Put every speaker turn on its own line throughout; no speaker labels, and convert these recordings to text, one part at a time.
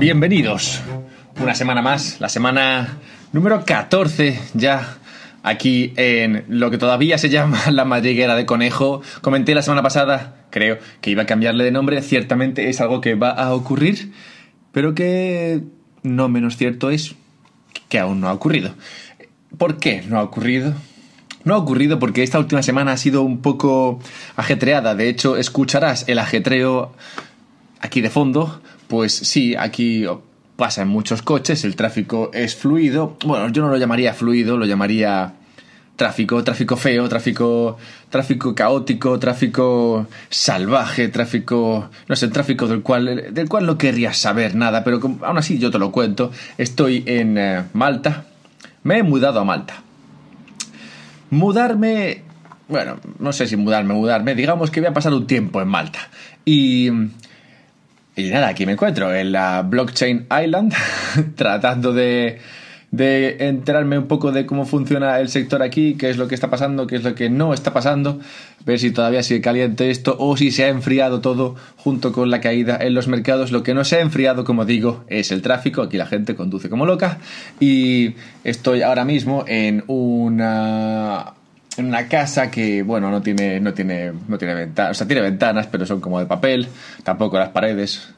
bienvenidos. Una semana más, la semana número 14 ya aquí en lo que todavía se llama la madriguera de conejo. Comenté la semana pasada, creo, que iba a cambiarle de nombre. Ciertamente es algo que va a ocurrir, pero que no menos cierto es que aún no ha ocurrido. ¿Por qué no ha ocurrido? No ha ocurrido porque esta última semana ha sido un poco ajetreada. De hecho, escucharás el ajetreo aquí de fondo. Pues sí, aquí pasan muchos coches, el tráfico es fluido. Bueno, yo no lo llamaría fluido, lo llamaría tráfico, tráfico feo, tráfico, tráfico caótico, tráfico salvaje, tráfico, no sé, tráfico del cual, del cual no querrías saber nada, pero aún así yo te lo cuento. Estoy en eh, Malta, me he mudado a Malta. Mudarme, bueno, no sé si mudarme, mudarme, digamos que voy a pasar un tiempo en Malta. Y, y nada, aquí me encuentro en la Blockchain Island, tratando de, de enterarme un poco de cómo funciona el sector aquí, qué es lo que está pasando, qué es lo que no está pasando, ver si todavía sigue caliente esto o si se ha enfriado todo junto con la caída en los mercados. Lo que no se ha enfriado, como digo, es el tráfico. Aquí la gente conduce como loca y estoy ahora mismo en una en una casa que bueno no tiene no tiene no tiene ventanas o sea tiene ventanas pero son como de papel tampoco las paredes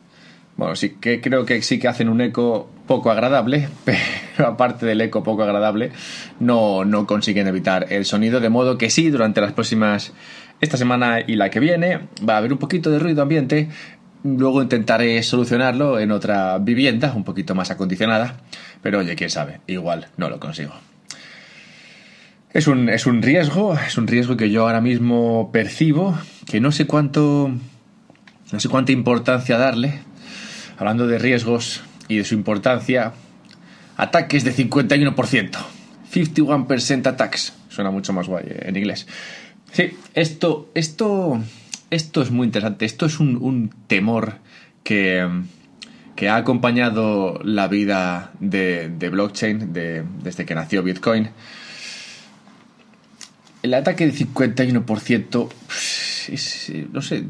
bueno, sí que creo que sí que hacen un eco poco agradable, pero aparte del eco poco agradable, no, no consiguen evitar el sonido, de modo que sí, durante las próximas, esta semana y la que viene, va a haber un poquito de ruido ambiente, luego intentaré solucionarlo en otra vivienda, un poquito más acondicionada, pero oye, quién sabe, igual no lo consigo. Es un, es un riesgo, es un riesgo que yo ahora mismo percibo, que no sé cuánto, no sé cuánta importancia darle, hablando de riesgos y de su importancia, ataques de 51%. 51% attacks. Suena mucho más guay en inglés. Sí, esto, esto, esto es muy interesante. Esto es un, temor que, que, ha acompañado la vida de, blockchain desde que nació Bitcoin. El ataque de 51% es, no sé,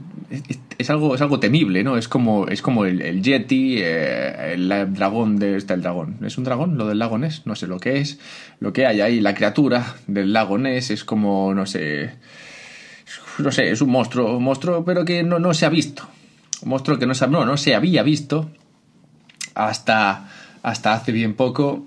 es, algo, es algo temible, ¿no? Es como, es como el, Yeti, eh, el, dragón de está el dragón. ¿Es un dragón? Lo del lago Ness, no sé lo que es. Lo que hay ahí, la criatura del lago Ness es como, no sé, no sé, es un monstruo, monstruo, pero que no, no se ha visto. Un monstruo que no se, no, no se había visto hasta, hasta hace bien poco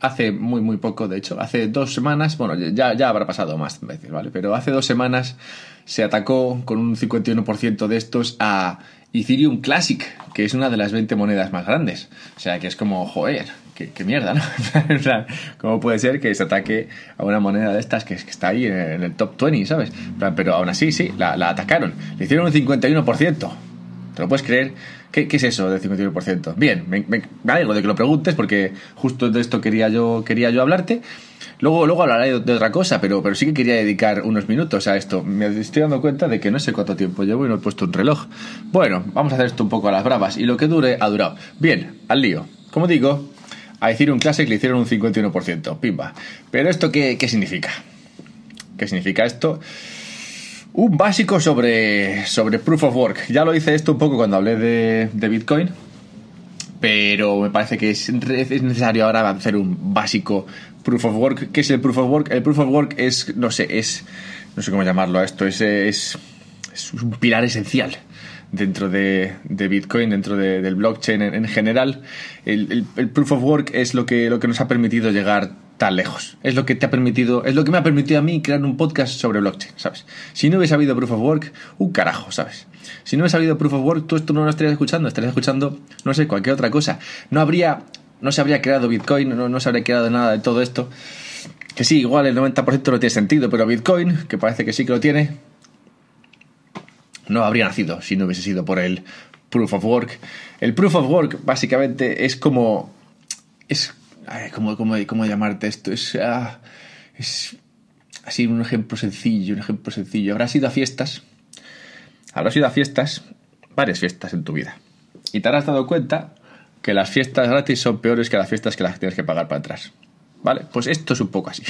hace muy, muy poco, de hecho, hace dos semanas, bueno, ya, ya habrá pasado más veces, ¿vale? Pero hace dos semanas se atacó con un 51% de estos a Ethereum Classic, que es una de las 20 monedas más grandes. O sea, que es como, joder, qué, mierda, ¿no? ¿cómo puede ser que se ataque a una moneda de estas que, está ahí en el top 20, ¿sabes? Pero aún así, sí, la, la atacaron. Le hicieron un 51%. ¿Te lo puedes creer? ¿Qué, es eso del 51%? Bien, me, me, alegro de que lo preguntes porque justo de esto quería yo, quería yo hablarte. Luego, luego hablaré de, otra cosa, pero, pero sí que quería dedicar unos minutos a esto. Me estoy dando cuenta de que no sé cuánto tiempo llevo y no he puesto un reloj. Bueno, vamos a hacer esto un poco a las bravas y lo que dure ha durado. Bien, al lío. Como digo, a decir un Classic le hicieron un 51%. Pimba. Pero esto qué, qué significa? ¿Qué significa esto? Un básico sobre, sobre Proof of Work. Ya lo hice esto un poco cuando hablé de, de Bitcoin, pero me parece que es, es, necesario ahora hacer un básico Proof of Work. ¿Qué es el Proof of Work? El Proof of Work es, no sé, es, no sé cómo llamarlo a esto, es, es, es un pilar esencial dentro de, de Bitcoin, dentro de, del blockchain en, en general. El, el, el, Proof of Work es lo que, lo que nos ha permitido llegar tan lejos. Es lo que te ha permitido, es lo que me ha permitido a mí crear un podcast sobre blockchain, ¿sabes? Si no hubiese habido Proof of Work, un carajo, ¿sabes? Si no hubiese habido Proof of Work, tú esto no lo estarías escuchando, estarías escuchando, no sé, cualquier otra cosa. No habría, no se habría creado Bitcoin, no, no se habría creado nada de todo esto. Que sí, igual el 90% no tiene sentido, pero Bitcoin, que parece que sí que lo tiene, no habría nacido si no hubiese sido por el Proof of Work. El Proof of Work básicamente es como... Es ¿cómo, cómo, llamarte esto? Es, ah, es así un ejemplo sencillo, un ejemplo sencillo. Habrás ido a fiestas, habrás ido a fiestas, varias fiestas en tu vida. Y te habrás dado cuenta que las fiestas gratis son peores que las fiestas que las tienes que pagar para atrás. ¿vale? Pues esto es un poco así.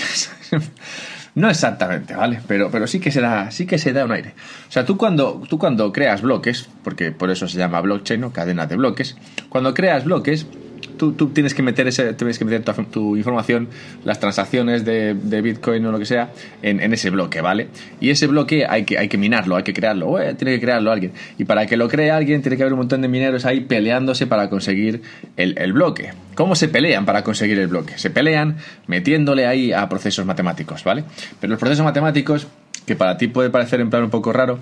no exactamente, ¿vale? Pero, pero sí que se da, sí que se da un aire. O sea, tú cuando, tú cuando creas bloques, porque por eso se llama blockchain, o cadena de bloques, cuando creas bloques, tú, tienes que meter ese, tienes que meter tu, información, las transacciones de, Bitcoin o lo que sea, en, ese bloque, ¿vale? Y ese bloque hay que, hay que minarlo, hay que crearlo, tiene que crearlo alguien. Y para que lo cree alguien, tiene que haber un montón de mineros ahí peleándose para conseguir el, el bloque. ¿Cómo se pelean para conseguir el bloque? Se pelean metiéndole ahí a procesos matemáticos, ¿vale? Pero los procesos matemáticos, que para ti puede parecer en plan un poco raro,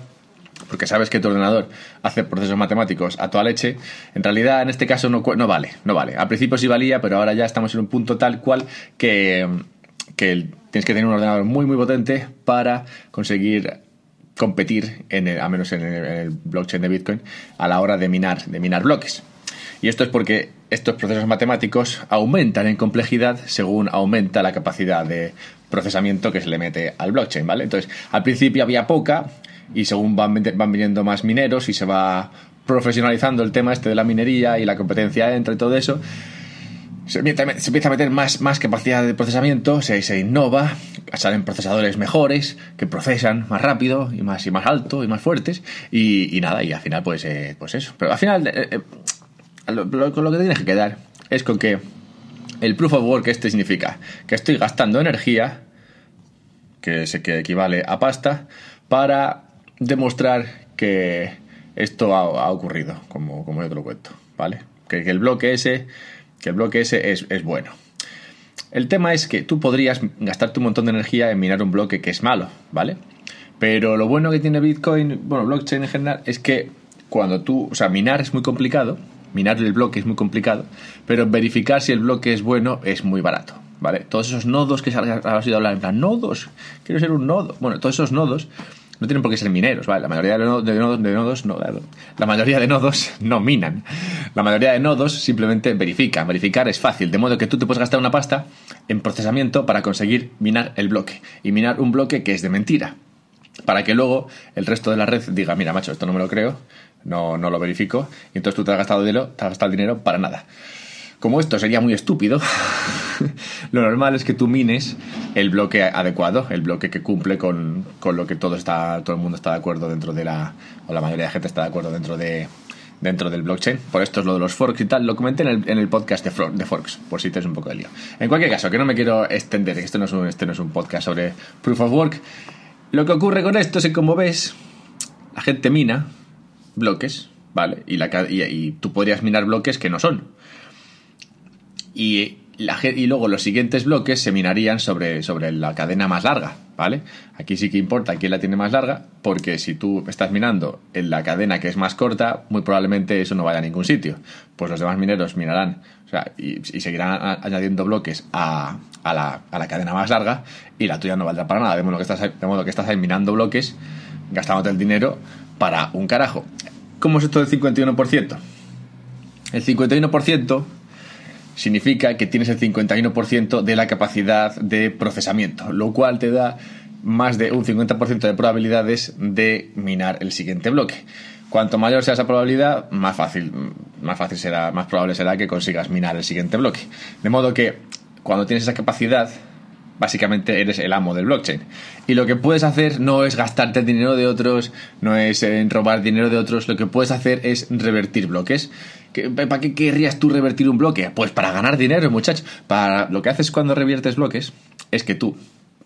porque sabes que tu ordenador hace procesos matemáticos a toda leche, en realidad en este caso no, vale, no vale. Al principio sí valía, pero ahora ya estamos en un punto tal cual que, tienes que tener un ordenador muy muy potente para conseguir competir en el, a menos en el, blockchain de Bitcoin a la hora de minar, de minar bloques. Y esto es porque estos procesos matemáticos aumentan en complejidad según aumenta la capacidad de procesamiento que se le mete al blockchain, ¿vale? Entonces, al principio había poca, y según van, van viniendo más mineros y se va profesionalizando el tema este de la minería y la competencia entre todo eso, se empieza, a meter más, más capacidad de procesamiento, se, se, innova, salen procesadores mejores que procesan más rápido y más, y más alto y más fuertes y, nada, y al final pues, eh, pues eso. Pero al final eh, eh, lo, lo, que tienes que quedar es con que el proof of work este significa que estoy gastando energía, que, se, que equivale a pasta, para demostrar que esto ha, ocurrido, como, como, yo te lo cuento, ¿vale? Que, el bloque ese, que el bloque ese es, es, bueno. El tema es que tú podrías gastarte un montón de energía en minar un bloque que es malo, ¿vale? Pero lo bueno que tiene Bitcoin, bueno, blockchain en general, es que cuando tú, o sea, minar es muy complicado, minar el bloque es muy complicado, pero verificar si el bloque es bueno es muy barato, ¿vale? Todos esos nodos que has oído hablar, en plan, nodos, quiero ser un nodo. Bueno, todos esos nodos no tienen por qué ser mineros, ¿vale? La mayoría de, nodos, no, la mayoría de nodos no minan. La mayoría de nodos simplemente verifican. Verificar es fácil, de modo que tú te puedes gastar una pasta en procesamiento para conseguir minar el bloque. Y minar un bloque que es de mentira. Para que luego el resto de la red diga, mira, macho, esto no me lo creo, no, no lo verifico, y entonces tú te has gastado dinero, te has gastado el dinero para nada. Como esto sería muy estúpido, lo normal es que tú mines el bloque adecuado, el bloque que cumple con, lo que todo está, todo el mundo está de acuerdo dentro de la, o la mayoría de gente está de acuerdo dentro de, dentro del blockchain. Por esto es lo de los forks y tal. Lo comenté en el, en el podcast de, forks, por si te es un poco de lío. En cualquier caso, que no me quiero extender, esto no es un, este no es un podcast sobre proof of work. Lo que ocurre con esto es que, como ves, la gente mina bloques, ¿vale? Y, la, y tú podrías minar bloques que no son y, la, y luego los siguientes bloques se minarían sobre, sobre la cadena más larga, ¿vale? Aquí sí que importa quién la tiene más larga, porque si tú estás minando en la cadena que es más corta, muy probablemente eso no vaya a ningún sitio. Pues los demás mineros minarán, o sea, y, seguirán añadiendo bloques a, a, la, a, la, cadena más larga, y la tuya no valdrá para nada, de modo que estás, de modo que estás ahí minando bloques, gastándote el dinero para un carajo. ¿Cómo es esto del 51%? El 51% significa que tienes el 51% de la capacidad de procesamiento, lo cual te da más de un 50% de probabilidades de minar el siguiente bloque. Cuanto mayor sea esa probabilidad, más fácil, más fácil será, más probable será que consigas minar el siguiente bloque. De modo que cuando tienes esa capacidad, básicamente eres el amo del blockchain. Y lo que puedes hacer no es gastarte dinero de otros, no es eh, robar dinero de otros, lo que puedes hacer es revertir bloques. ¿Para qué querrías tú revertir un bloque? Pues para ganar dinero, muchachos. Para lo que haces cuando reviertes bloques es que tú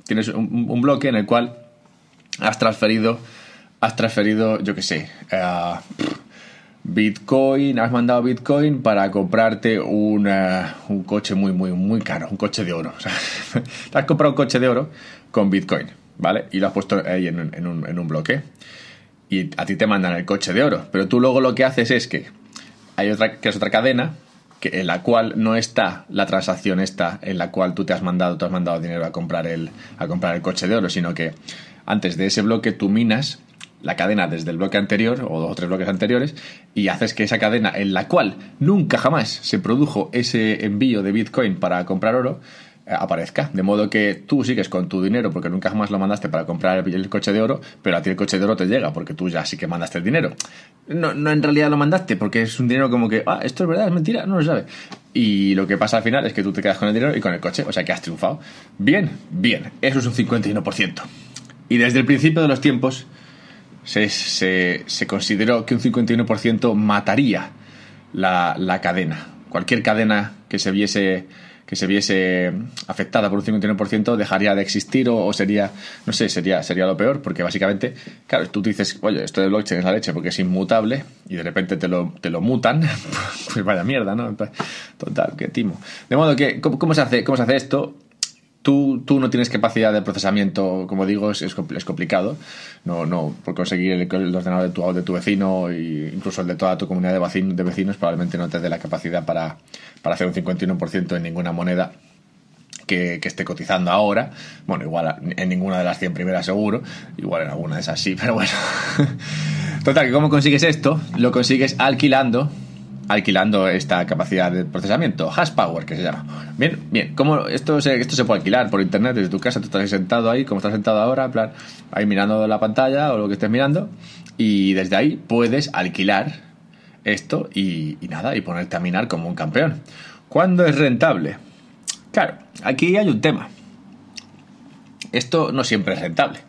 tienes un, bloque en el cual has transferido, has transferido, yo qué sé, uh, Bitcoin, has mandado Bitcoin para comprarte un coche muy, muy, muy caro, un coche de oro. Te has comprado un coche de oro con Bitcoin, ¿vale? Y lo has puesto ahí en un, en, un, bloque. Y a ti te mandan el coche de oro. Pero tú luego lo que haces es que hay otra, que es otra cadena, que, en la cual no está la transacción esta, en la cual tú te has mandado, tú has mandado dinero a comprar el, a comprar el coche de oro, sino que antes de ese bloque tú minas la cadena desde el bloque anterior o dos o tres bloques anteriores y haces que esa cadena en la cual nunca jamás se produjo ese envío de Bitcoin para comprar oro, aparezca. De modo que tú sigues con tu dinero porque nunca jamás lo mandaste para comprar el, coche de oro, pero a ti el coche de oro te llega porque tú ya sí que mandaste el dinero. No, no en realidad lo mandaste porque es un dinero como que, ah, esto es verdad, es mentira, no lo sabe. Y lo que pasa al final es que tú te quedas con el dinero y con el coche, o sea que has triunfado. Bien, bien, eso es un 51%. Y desde el principio de los tiempos se, se, consideró que un 51% mataría la, la cadena. Cualquier cadena que se viese que se viese afectada por un 51% dejaría de existir o, sería, no sé, sería, sería lo peor, porque básicamente, claro, tú dices, oye, esto de blockchain es la leche porque es inmutable y de repente te lo, te lo mutan, pues vaya mierda, ¿no? Total, qué timo. De modo que, ¿cómo, se, hace, cómo se hace esto? Tú, tú, no tienes capacidad de procesamiento, como digo, es, es, complicado. No, no, por conseguir el, ordenador de tu, de tu vecino e incluso el de toda tu comunidad de, vecinos, de vecinos probablemente no te dé la capacidad para, para hacer un 51% en ninguna moneda que, esté cotizando ahora. Bueno, igual en ninguna de las 100 primeras seguro, igual en alguna de esas sí, pero bueno. Total, que ¿cómo consigues esto? Lo consigues alquilando alquilando esta capacidad de procesamiento, hash power que se llama. Bien, bien, ¿cómo esto se, esto se puede alquilar por internet desde tu casa? Tú estás sentado ahí, como estás sentado ahora, en plan, ahí mirando la pantalla o lo que estés mirando, y desde ahí puedes alquilar esto y, nada, y ponerte a minar como un campeón. ¿Cuándo es rentable? Claro, aquí hay un tema. Esto no siempre es rentable.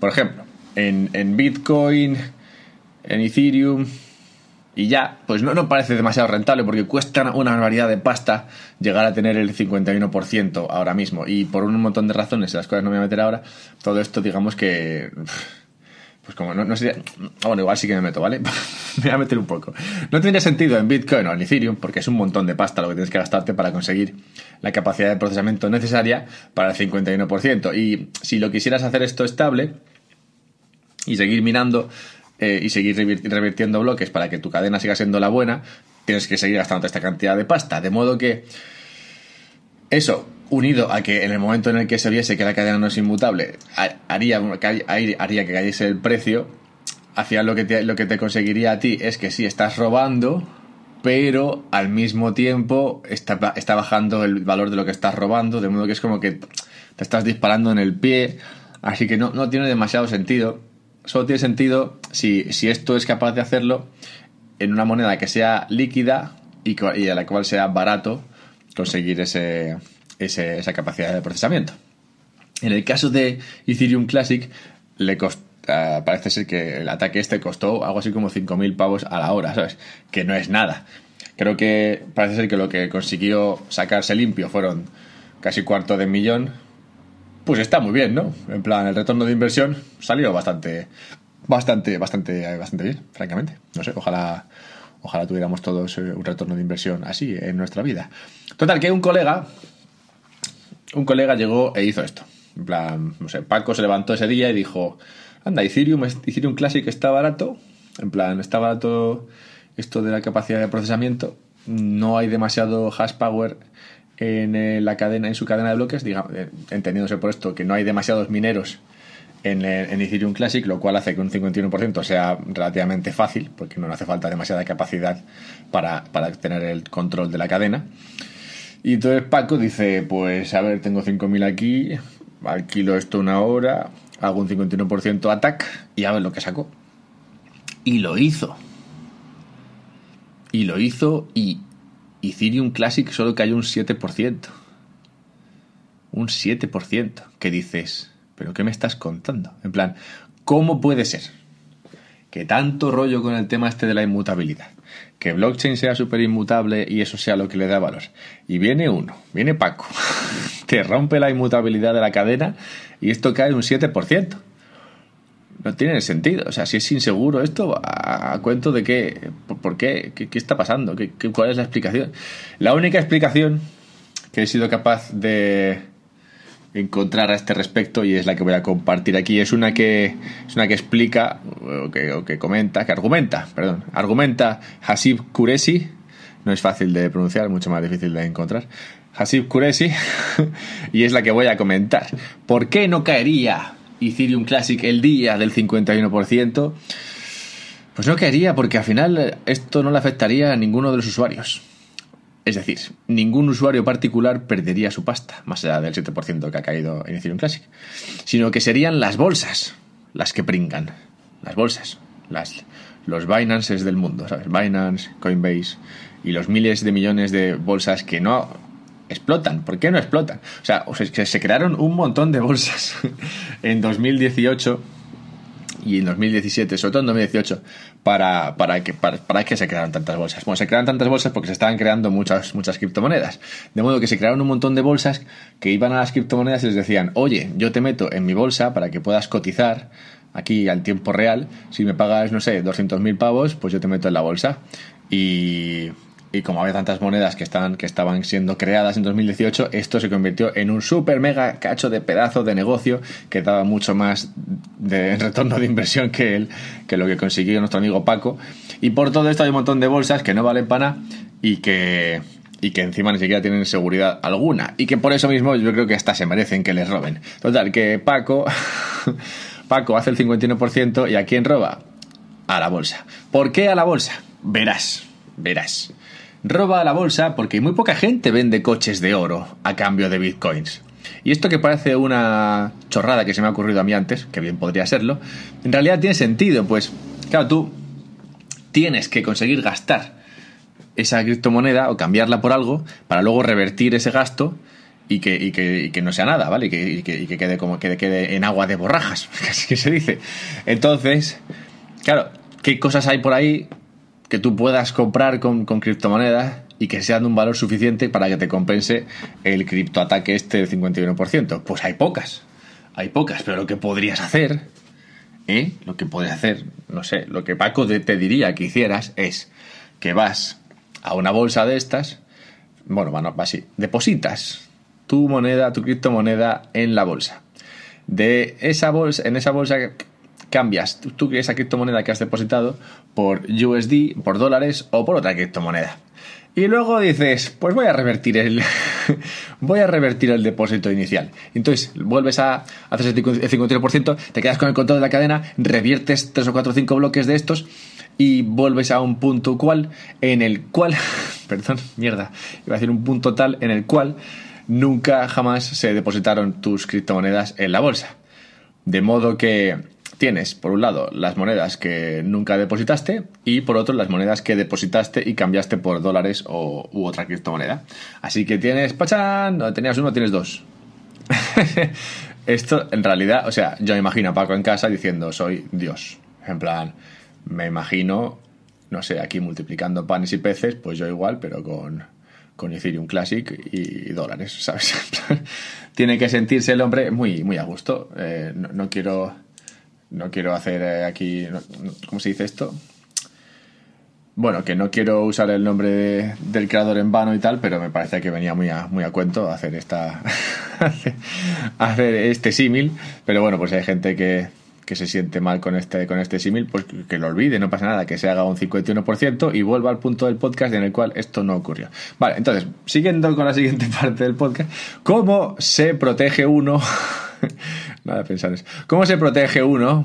Por ejemplo, en, en Bitcoin, en Ethereum y ya, pues no, no parece demasiado rentable porque cuesta una barbaridad de pasta llegar a tener el 51% ahora mismo. Y por un montón de razones, las cuales no me voy a meter ahora, todo esto digamos que pues como no, no sería. Bueno, igual sí que me meto, ¿vale? me voy a meter un poco. No tendría sentido en Bitcoin o en Ethereum, porque es un montón de pasta lo que tienes que gastarte para conseguir la capacidad de procesamiento necesaria para el 51%. Y si lo quisieras hacer esto estable y seguir minando eh, y seguir revirtiendo bloques para que tu cadena siga siendo la buena, tienes que seguir gastando esta cantidad de pasta. De modo que eso unido a que en el momento en el que se viese que la cadena no es inmutable, haría, haría que cayese el precio, hacia lo que, te, lo que te conseguiría a ti es que sí, estás robando, pero al mismo tiempo está, está bajando el valor de lo que estás robando, de modo que es como que te estás disparando en el pie, así que no, no tiene demasiado sentido. Solo tiene sentido si, si esto es capaz de hacerlo en una moneda que sea líquida y, a la cual sea barato conseguir ese, esa capacidad de procesamiento. En el caso de Ethereum Classic, le ah, parece ser que el ataque este costó algo así como 5.000 pavos a la hora, ¿sabes? Que no es nada. Creo que parece ser que lo que consiguió sacarse limpio fueron casi cuarto de millón. Pues está muy bien, ¿no? En plan, el retorno de inversión salió bastante, bastante, bastante, bastante bien, francamente. No sé, ojalá, ojalá tuviéramos todos eh, un retorno de inversión así en nuestra vida. Total, que un colega un colega llegó e hizo esto. En plan, no sé, Paco se levantó ese día y dijo, anda, Ethereum, Ethereum Classic está barato. En plan, está barato esto de la capacidad de procesamiento. No hay demasiado hash power en eh, la cadena, en su cadena de bloques, eh, entendiéndose por esto que no hay demasiados mineros en, eh, en, Ethereum Classic, lo cual hace que un 51% sea relativamente fácil, porque no hace falta demasiada capacidad para, para tener el control de la cadena. Y entonces Paco dice, pues a ver, tengo 5.000 aquí, alquilo esto una hora, hago un 51% ataque y a ver lo que saco. Y lo hizo. Y lo hizo y Ethereum Classic solo cayó un 7%. Un 7%. ¿Qué dices? ¿Pero qué me estás contando? En plan, ¿cómo puede ser que tanto rollo con el tema este de la inmutabilidad? que blockchain sea súper inmutable y eso sea lo que le da valor. Y viene uno, viene Paco, te rompe la inmutabilidad de la cadena y esto cae un 7%. No tiene sentido. O sea, si es inseguro esto, ¿a, cuento de qué? ¿Por, qué? qué? está pasando? ¿Qué, cuál es la explicación? La única explicación que he sido capaz de, encontrar a este respecto y es la que voy a compartir aquí. Es una que, es una que explica, o que, que comenta, que argumenta, perdón, argumenta Hasib Kuresi, no es fácil de pronunciar, mucho más difícil de encontrar. Hasib Kuresi, y es la que voy a comentar. ¿Por qué no caería Ethereum Classic el día del 51%? Pues no caería porque al final esto no le afectaría a ninguno de los usuarios. Es decir, ningún usuario particular perdería su pasta, más allá del 7% que ha caído en Ethereum Classic, sino que serían las bolsas las que pringan. Las bolsas, las, los Binances del mundo, ¿sabes? Binance, Coinbase y los miles de millones de bolsas que no explotan. ¿Por qué no explotan? O sea, se crearon un montón de bolsas en 2018 y en 2017, sobre todo en 2018, para, para, que, para, que se crearan tantas bolsas. Bueno, se crearon tantas bolsas porque se estaban creando muchas, muchas criptomonedas. De modo que se crearon un montón de bolsas que iban a las criptomonedas y les decían, oye, yo te meto en mi bolsa para que puedas cotizar aquí al tiempo real. Si me pagas, no sé, 200.000 pavos, pues yo te meto en la bolsa. Y y como había tantas monedas que estaban, que estaban siendo creadas en 2018, esto se convirtió en un super mega cacho de pedazo de negocio que daba mucho más de retorno de inversión que, él, que lo que consiguió nuestro amigo Paco. Y por todo esto hay un montón de bolsas que no valen para y que, y que encima ni siquiera tienen seguridad alguna. Y que por eso mismo yo creo que hasta se merecen que les roben. Total, que Paco, Paco hace el 51% y ¿a quién roba? A la bolsa. ¿Por qué a la bolsa? Verás, verás roba a la bolsa porque muy poca gente vende coches de oro a cambio de bitcoins. Y esto que parece una chorrada que se me ha ocurrido a mí antes, que bien podría serlo, en realidad tiene sentido, pues claro, tú tienes que conseguir gastar esa criptomoneda o cambiarla por algo para luego revertir ese gasto y que, que, no sea nada, ¿vale? Y que, que quede como que quede en agua de borrajas, así que se dice. Entonces, claro, ¿qué cosas hay por ahí que tú puedas comprar con, criptomonedas y que sean de un valor suficiente para que te compense el criptoataque este del 51%. Pues hay pocas, hay pocas, pero lo que podrías hacer, ¿eh? lo que podrías hacer, no sé, lo que Paco te diría que hicieras es que vas a una bolsa de estas, bueno, bueno, así, depositas tu moneda, tu criptomoneda en la bolsa. De esa bolsa, en esa bolsa cambias tú, esa criptomoneda que has depositado por USD, por dólares o por otra criptomoneda. Y luego dices, pues voy a revertir el voy a revertir el depósito inicial. Entonces, vuelves a hacer el 51%, te quedas con el control de la cadena, reviertes 3 o 4 o 5 bloques de estos y vuelves a un punto cual en el cual, perdón, mierda, iba a decir un punto tal en el cual nunca jamás se depositaron tus criptomonedas en la bolsa. De modo que tienes, por un lado, las monedas que nunca depositaste y por otro, las monedas que depositaste y cambiaste por dólares o, u otra criptomoneda. Así que tienes, ¡pachán! No, tenías uno, tienes dos. Esto, en realidad, o sea, yo me imagino a Paco en casa diciendo, soy Dios. En plan, me imagino, no sé, aquí multiplicando panes y peces, pues yo igual, pero con, con Ethereum Classic y dólares, ¿sabes? Tiene que sentirse el hombre muy, muy a gusto. Eh, no, quiero no quiero hacer eh, aquí, ¿cómo se dice esto? Bueno, que no quiero usar el nombre del creador en vano y tal, pero me parece que venía muy a, muy a cuento hacer esta hacer este símil. Pero bueno, pues hay gente que, que se siente mal con este, con este símil, pues que lo olvide, no pasa nada, que se haga un 51% y vuelva al punto del podcast en el cual esto no ocurrió. Vale, entonces, siguiendo con la siguiente parte del podcast, ¿cómo se protege uno Nada de pensar eso. ¿Cómo se protege uno,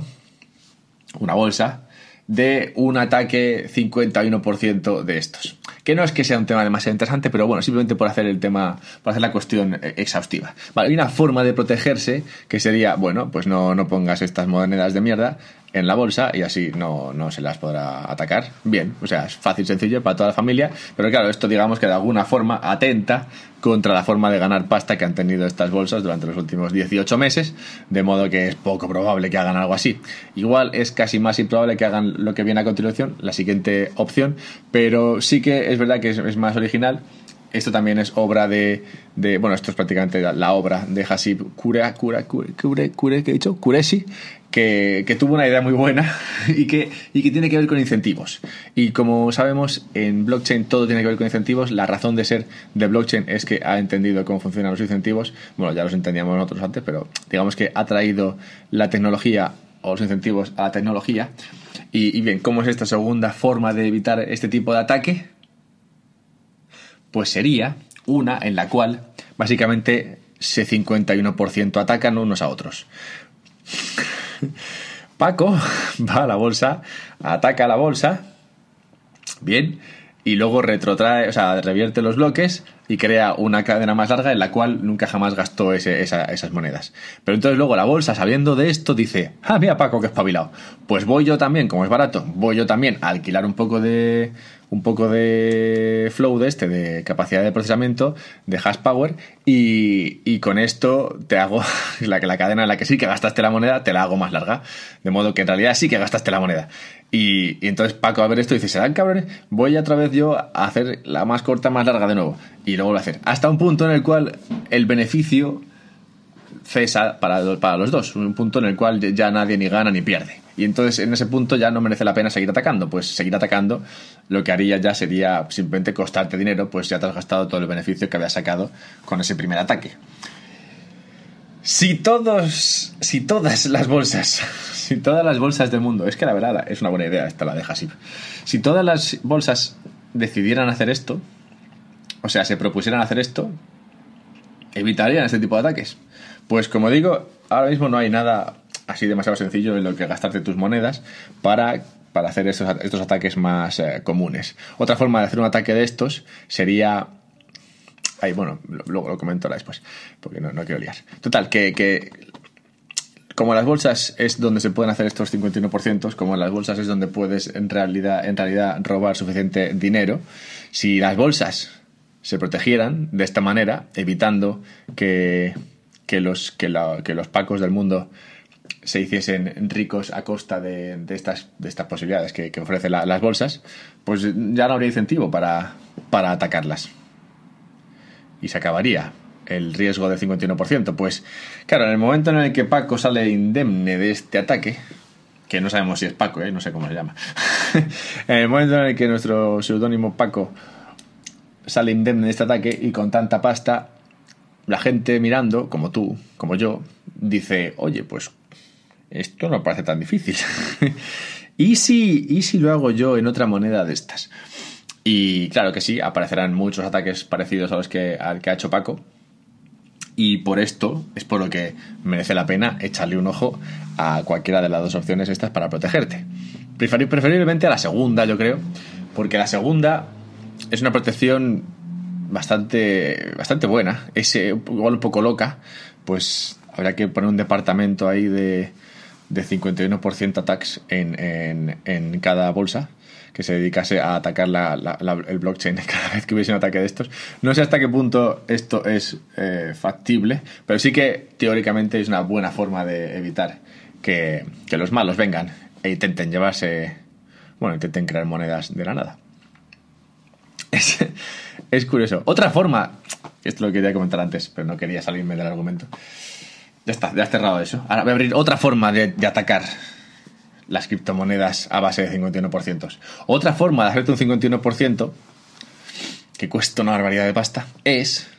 una bolsa, de un ataque 51% de estos? Que no es que sea un tema demasiado interesante, pero bueno, simplemente por hacer el tema, por hacer la cuestión exhaustiva. Vale, hay una forma de protegerse que sería, bueno, pues no, no pongas estas monedas de mierda en la bolsa y así no, no se las podrá atacar. Bien, o sea, es fácil, sencillo para toda la familia, pero claro, esto digamos que de alguna forma atenta contra la forma de ganar pasta que han tenido estas bolsas durante los últimos 18 meses, de modo que es poco probable que hagan algo así. Igual es casi más improbable que hagan lo que viene a continuación, la siguiente opción, pero sí que es verdad que es, más original esto también es obra de, de, bueno, esto es prácticamente la, obra de Hasib Kure, Kure, Kure, Kure, Kure, ¿qué he dicho? Kureshi, que, tuvo una idea muy buena y que, y que tiene que ver con incentivos. Y como sabemos, en blockchain todo tiene que ver con incentivos. La razón de ser de blockchain es que ha entendido cómo funcionan los incentivos. Bueno, ya los entendíamos nosotros antes, pero digamos que ha traído la tecnología o los incentivos a la tecnología. Y, y bien, ¿cómo es esta segunda forma de evitar este tipo de ataque? Pues sería una en la cual básicamente se 51% atacan unos a otros. Paco va a la bolsa, ataca la bolsa, bien, y luego retrotrae, o sea, revierte los bloques y crea una cadena más larga en la cual nunca jamás gastó esas monedas. Pero entonces luego la bolsa, sabiendo de esto, dice, ah, mira Paco, que espabilado. Pues voy yo también, como es barato, voy yo también a alquilar un poco de un poco de flow de este, de capacidad de procesamiento, de hash power, y, y con esto te hago la, la cadena en la que sí que gastaste la moneda, te la hago más larga. De modo que en realidad sí que gastaste la moneda. Y, entonces Paco a ver esto y dice, ¿serán cabrones? Voy otra vez yo a hacer la más corta, más larga de nuevo. Y luego lo a hacer. Hasta un punto en el cual el beneficio cesa para, para los dos. Un punto en el cual ya nadie ni gana ni pierde. Y entonces en ese punto ya no merece la pena seguir atacando. Pues seguir atacando lo que haría ya sería simplemente costarte dinero, pues ya te has gastado todo el beneficio que habías sacado con ese primer ataque. Si todos, si todas las bolsas si todas las bolsas del mundo, es que la verdad es una buena idea esta la de Hasib. Si todas las bolsas decidieran hacer esto, o sea, se propusieran hacer esto, evitarían este tipo de ataques. Pues como digo, ahora mismo no hay nada así demasiado sencillo en lo que gastarte tus monedas para, para hacer estos, estos ataques más eh, comunes. Otra forma de hacer un ataque de estos sería Ahí, bueno, luego lo comento después, porque no, no quiero liar. Total, que, que como las bolsas es donde se pueden hacer estos 51%, como las bolsas es donde puedes en realidad, en realidad robar suficiente dinero, si las bolsas se protegieran de esta manera, evitando que, los, que, los pacos del mundo se hiciesen ricos a costa de, estas, de estas posibilidades que, ofrecen las bolsas, pues ya no habría incentivo para, para atacarlas. Y se acabaría el riesgo del 51%? Pues claro, en el momento en el que Paco sale indemne de este ataque, que no sabemos si es Paco, ¿eh? no sé cómo se llama, en el momento en el que nuestro seudónimo Paco sale indemne de este ataque y con tanta pasta, la gente mirando, como tú, como yo, dice, oye, pues esto no parece tan difícil. ¿Y si, ¿Y si lo hago yo en otra moneda de estas? Y claro que sí, aparecerán muchos ataques parecidos a los que, al que ha hecho Paco, y por esto es por lo que merece la pena echarle un ojo a cualquiera de las dos opciones estas para protegerte. Preferiblemente a la segunda, yo creo, porque la segunda es una protección bastante, bastante buena, es eh, igual un poco loca, pues habría que poner un departamento ahí de, de 51% attacks en, en, en cada bolsa que se dedicase a atacar el blockchain cada vez que hubiese un ataque de estos. No sé hasta qué punto esto es eh, factible, pero sí que teóricamente es una buena forma de evitar que, los malos vengan e intenten llevarse, bueno, intenten crear monedas de la nada. Es, es curioso. Otra forma, esto lo quería comentar antes, pero no quería salirme del argumento. Ya está, ya has cerrado eso. Ahora voy a abrir otra forma de, atacar las criptomonedas a base de 51%. Otra forma de hacerte un 51%, que cuesta una barbaridad de pasta, es,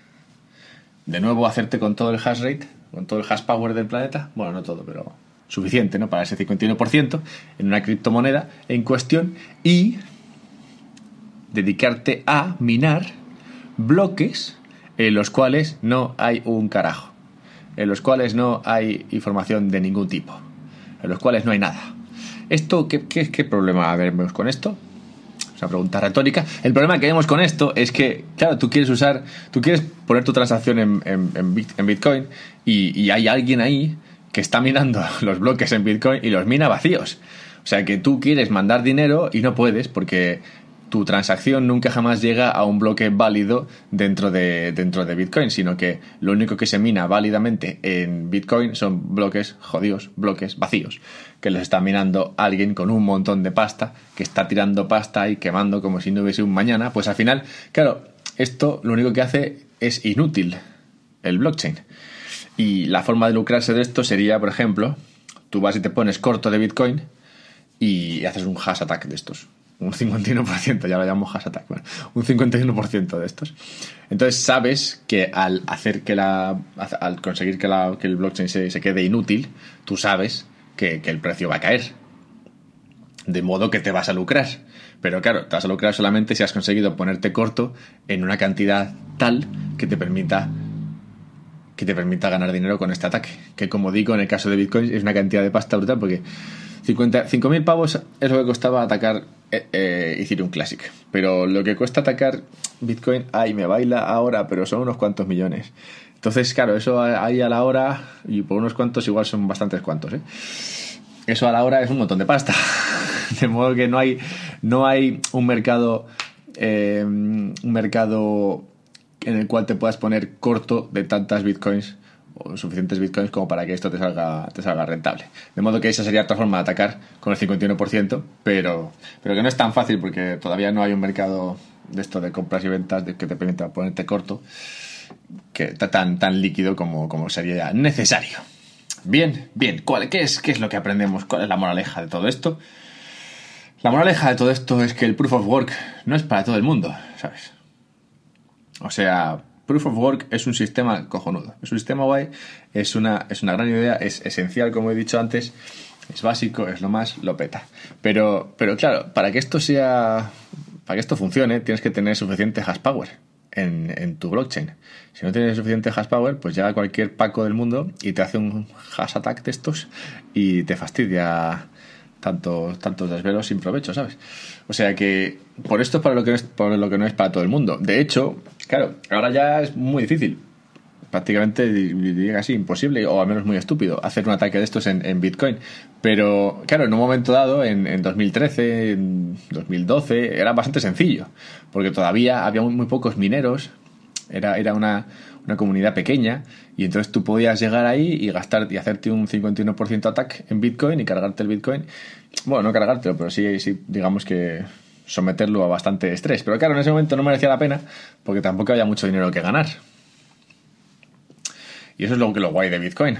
de nuevo, hacerte con todo el hash rate, con todo el hash power del planeta, bueno, no todo, pero suficiente, ¿no? Para ese 51% en una criptomoneda en cuestión y dedicarte a minar bloques en los cuales no hay un carajo, en los cuales no hay información de ningún tipo, en los cuales no hay nada. ¿Esto qué, qué, problema vemos con esto? O sea, pregunta retórica. El problema que vemos con esto es que, claro, tú quieres usar, tú quieres poner tu transacción en, en, Bitcoin y, y, hay alguien ahí que está minando los bloques en Bitcoin y los mina vacíos. O sea, que tú quieres mandar dinero y no puedes porque tu transacción nunca jamás llega a un bloque válido dentro de, dentro de Bitcoin, sino que lo único que se mina válidamente en Bitcoin son bloques jodidos, bloques vacíos, que los está minando alguien con un montón de pasta, que está tirando pasta y quemando como si no hubiese un mañana, pues al final, claro, esto lo único que hace es inútil el blockchain. Y la forma de lucrarse de esto sería, por ejemplo, tú vas y te pones corto de Bitcoin y haces un hash attack de estos un 51%, ya lo llamo hash attack, un 51% de estos. Entonces sabes que al hacer que la, al conseguir que, la, que el blockchain se, se, quede inútil, tú sabes que, que, el precio va a caer. De modo que te vas a lucrar. Pero claro, te vas a lucrar solamente si has conseguido ponerte corto en una cantidad tal que te permita que te permita ganar dinero con este ataque. Que como digo, en el caso de Bitcoin es una cantidad de pasta brutal porque 5.000 pavos es lo que costaba atacar eh, eh, Ethereum Classic. Pero lo que cuesta atacar Bitcoin, ay, me baila ahora, pero son unos cuantos millones. Entonces, claro, eso ahí a la hora, y por unos cuantos igual son bastantes cuantos, ¿eh? Eso a la hora es un montón de pasta. De modo que no hay, no hay un mercado, eh, un mercado en el cual te puedas poner corto de tantas bitcoins suficientes bitcoins como para que esto te salga, te salga rentable. De modo que esa sería otra forma de atacar con el 51%, pero, pero que no es tan fácil porque todavía no hay un mercado de esto de compras y ventas que te permita ponerte corto que tan, tan líquido como, como sería necesario. Bien, bien, ¿cuál, qué, es, ¿qué es lo que aprendemos? ¿Cuál es la moraleja de todo esto? La moraleja de todo esto es que el proof of work no es para todo el mundo, ¿sabes? O sea, Proof of Work es un sistema cojonudo. Es un sistema guay, es una, es una gran idea, es esencial, como he dicho antes, es básico, es lo más, lo peta. Pero, pero claro, para que esto sea. Para que esto funcione, tienes que tener suficiente hash power en, en tu blockchain. Si no tienes suficiente hash power, pues llega cualquier Paco del mundo y te hace un hash attack de estos y te fastidia tantos, tantos desvelos sin provecho, ¿sabes? O sea que por esto es para lo que no es, por lo que no es para todo el mundo. De hecho, claro, ahora ya es muy difícil, prácticamente diría casi imposible, o al menos muy estúpido, hacer un ataque de estos en, Bitcoin. Pero claro, en un momento dado, en, en, 2013, en 2012, era bastante sencillo, porque todavía había muy pocos mineros, era, era una, una comunidad pequeña y entonces tú podías llegar ahí y gastar y hacerte un 51% ataque en Bitcoin y cargarte el Bitcoin. Bueno, no cargártelo, pero sí, sí, digamos que someterlo a bastante estrés. Pero claro, en ese momento no merecía la pena porque tampoco había mucho dinero que ganar. Y eso es lo que lo guay de Bitcoin.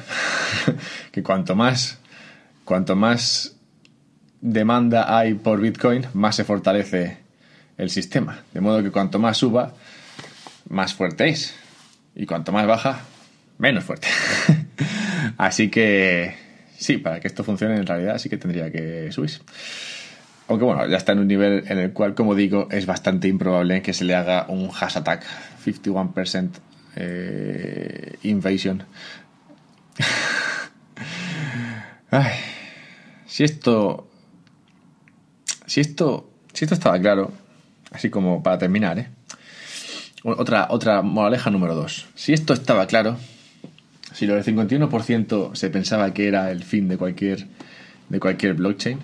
que cuanto más cuanto más demanda hay por Bitcoin, más se fortalece el sistema. De modo que cuanto más suba, más fuerte es. Y cuanto más baja, menos fuerte. Así que sí, para que esto funcione en realidad sí que tendría que subir. Aunque bueno, ya está en un nivel en el cual, como digo, es bastante improbable que se le haga un hash attack 51% eh, invasion. Ay, si esto. Si esto. Si esto estaba claro, así como para terminar, ¿eh? Otra, otra moraleja número dos. Si esto estaba claro, si lo del 51% se pensaba que era el fin de cualquier, de cualquier blockchain,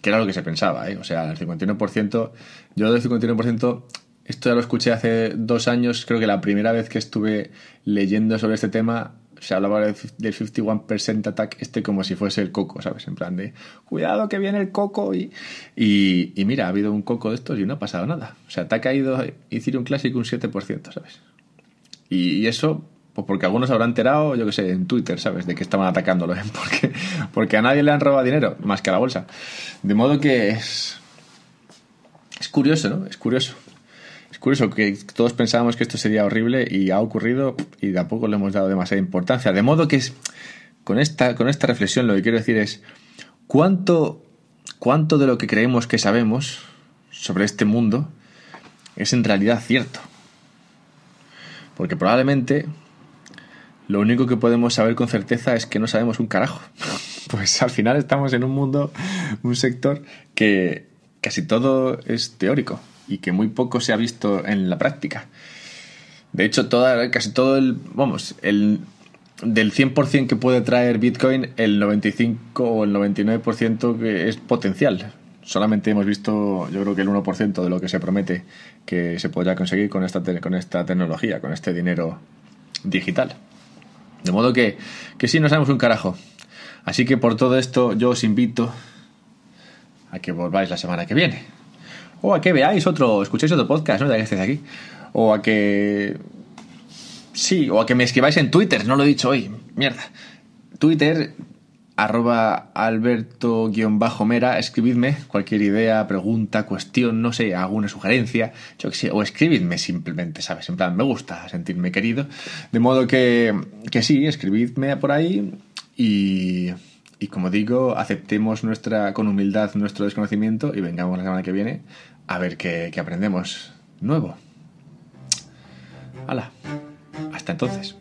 que era lo que se pensaba, ¿eh? o sea, el 51%, yo del 51%, esto ya lo escuché hace dos años, creo que la primera vez que estuve leyendo sobre este tema se hablaba del 51% attack este como si fuese el coco, ¿sabes? En plan de, cuidado que viene el coco y, y, mira, ha habido un coco de estos y no ha pasado nada. O sea, te ha caído un clásico un 7%, ¿sabes? Y, eso, pues porque algunos habrán enterado, yo que sé, en Twitter, ¿sabes? De que estaban atacándolo, ¿eh? Porque, porque a nadie le han robado dinero, más que a la bolsa. De modo que es... Es curioso, ¿no? Es curioso. Curioso que todos pensábamos que esto sería horrible y ha ocurrido y tampoco le hemos dado demasiada importancia. De modo que es, con, esta, con esta reflexión lo que quiero decir es cuánto, cuánto de lo que creemos que sabemos sobre este mundo es en realidad cierto. Porque probablemente lo único que podemos saber con certeza es que no sabemos un carajo. Pues al final estamos en un mundo, un sector que casi todo es teórico y que muy poco se ha visto en la práctica. De hecho, toda, casi todo el, vamos, el, del 100% que puede traer Bitcoin, el 95 o el 99% es potencial. Solamente hemos visto, yo creo que el 1% de lo que se promete que se podrá conseguir con esta, con esta tecnología, con este dinero digital. De modo que, que sí, no sabemos un carajo. Así que por todo esto yo os invito a que volváis la semana que viene. O a que veáis otro, escuchéis otro podcast, ¿no? Ya que estéis aquí. O a que... Sí, o a que me escribáis en Twitter, no lo he dicho hoy. Mierda. Twitter, arroba alberto-mera, escribidme cualquier idea, pregunta, cuestión, no sé, alguna sugerencia, yo que sé, o escribidme simplemente, ¿sabes? En plan, me gusta sentirme querido. De modo que, que sí, escribidme por ahí y, y como digo, aceptemos nuestra, con humildad nuestro desconocimiento y vengamos la semana que viene a ver qué, aprendemos nuevo. Hala, hasta entonces.